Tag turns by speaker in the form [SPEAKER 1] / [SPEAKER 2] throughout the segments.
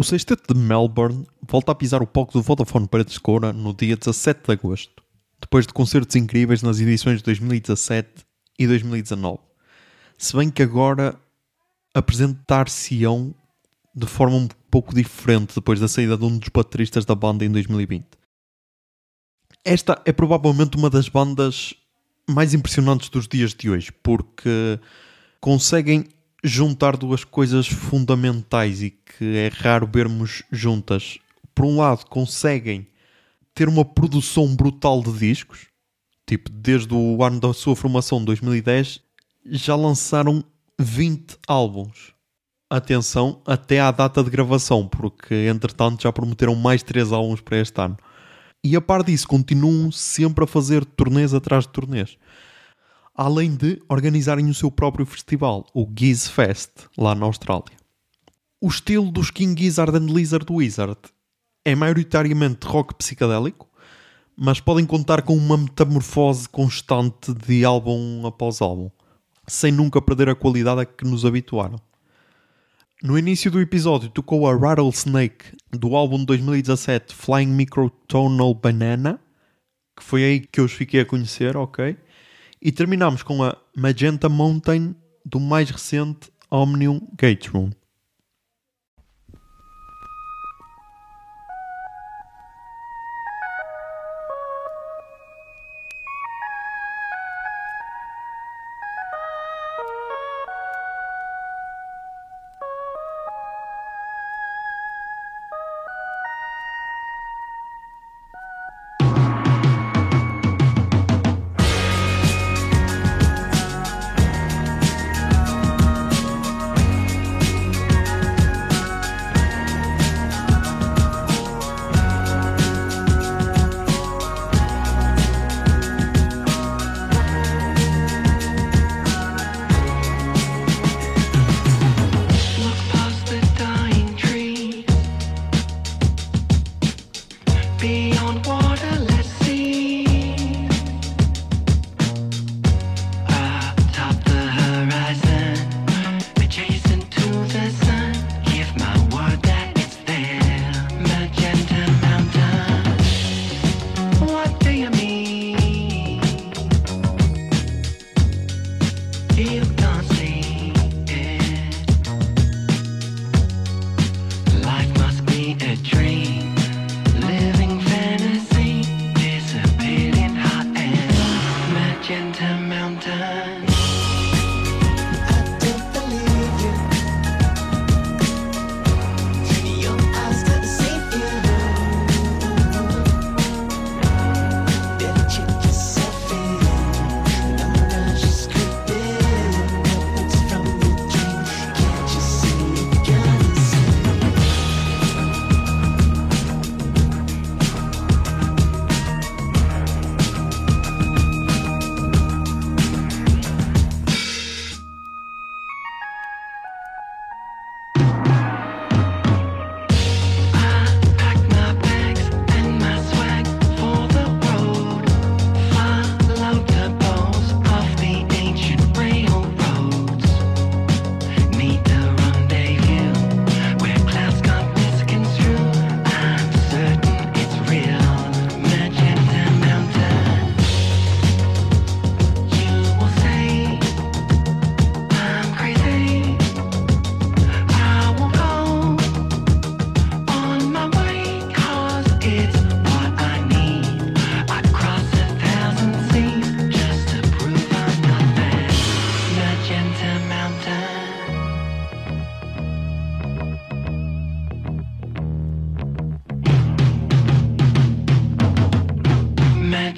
[SPEAKER 1] O sexteto de Melbourne volta a pisar o palco do Vodafone Paredes de Coura no dia 17 de agosto, depois de concertos incríveis nas edições de 2017 e 2019. Se bem que agora apresentar-se-ão de forma um pouco diferente depois da saída de um dos bateristas da banda em 2020. Esta é provavelmente uma das bandas mais impressionantes dos dias de hoje, porque conseguem juntar duas coisas fundamentais e que é raro vermos juntas. Por um lado, conseguem ter uma produção brutal de discos, tipo, desde o ano da sua formação, 2010, já lançaram 20 álbuns. Atenção, até à data de gravação, porque entretanto já prometeram mais 3 álbuns para este ano. E a par disso, continuam sempre a fazer turnês atrás de turnês além de organizarem o seu próprio festival, o Giz Fest, lá na Austrália. O estilo dos King Gizzard and Lizard Wizard é maioritariamente rock psicadélico, mas podem contar com uma metamorfose constante de álbum após álbum, sem nunca perder a qualidade a que nos habituaram. No início do episódio tocou a Rattlesnake do álbum de 2017 Flying Microtonal Banana, que foi aí que eu os fiquei a conhecer, ok? E terminamos com a Magenta Mountain do mais recente Omnium Gate On one.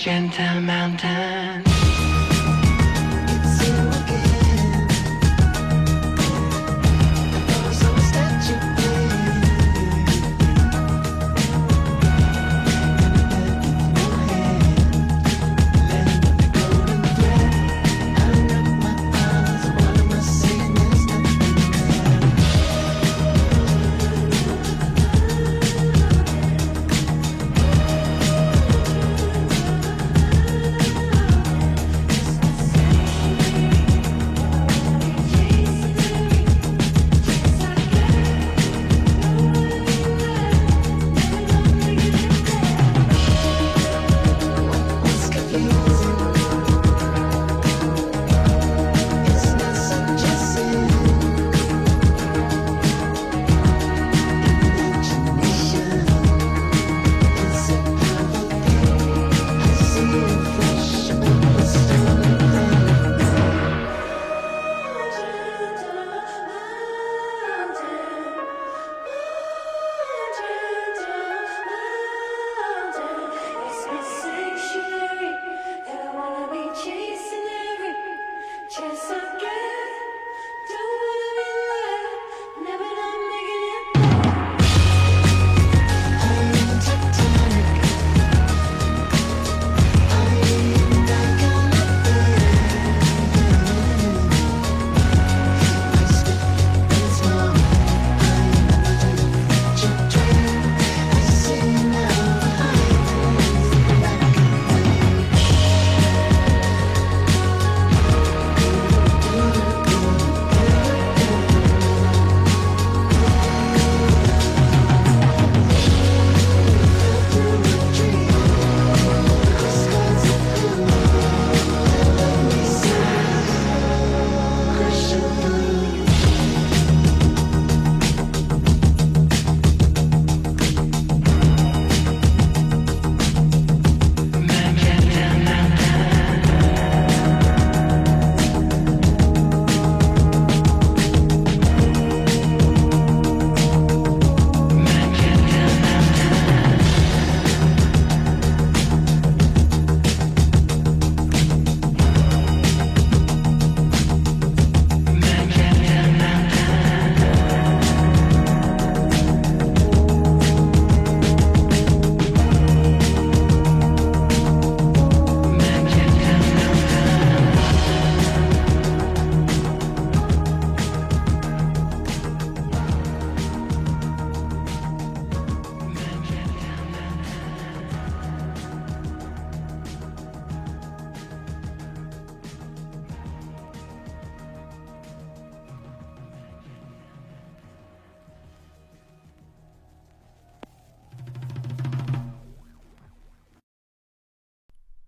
[SPEAKER 1] gentle mountain.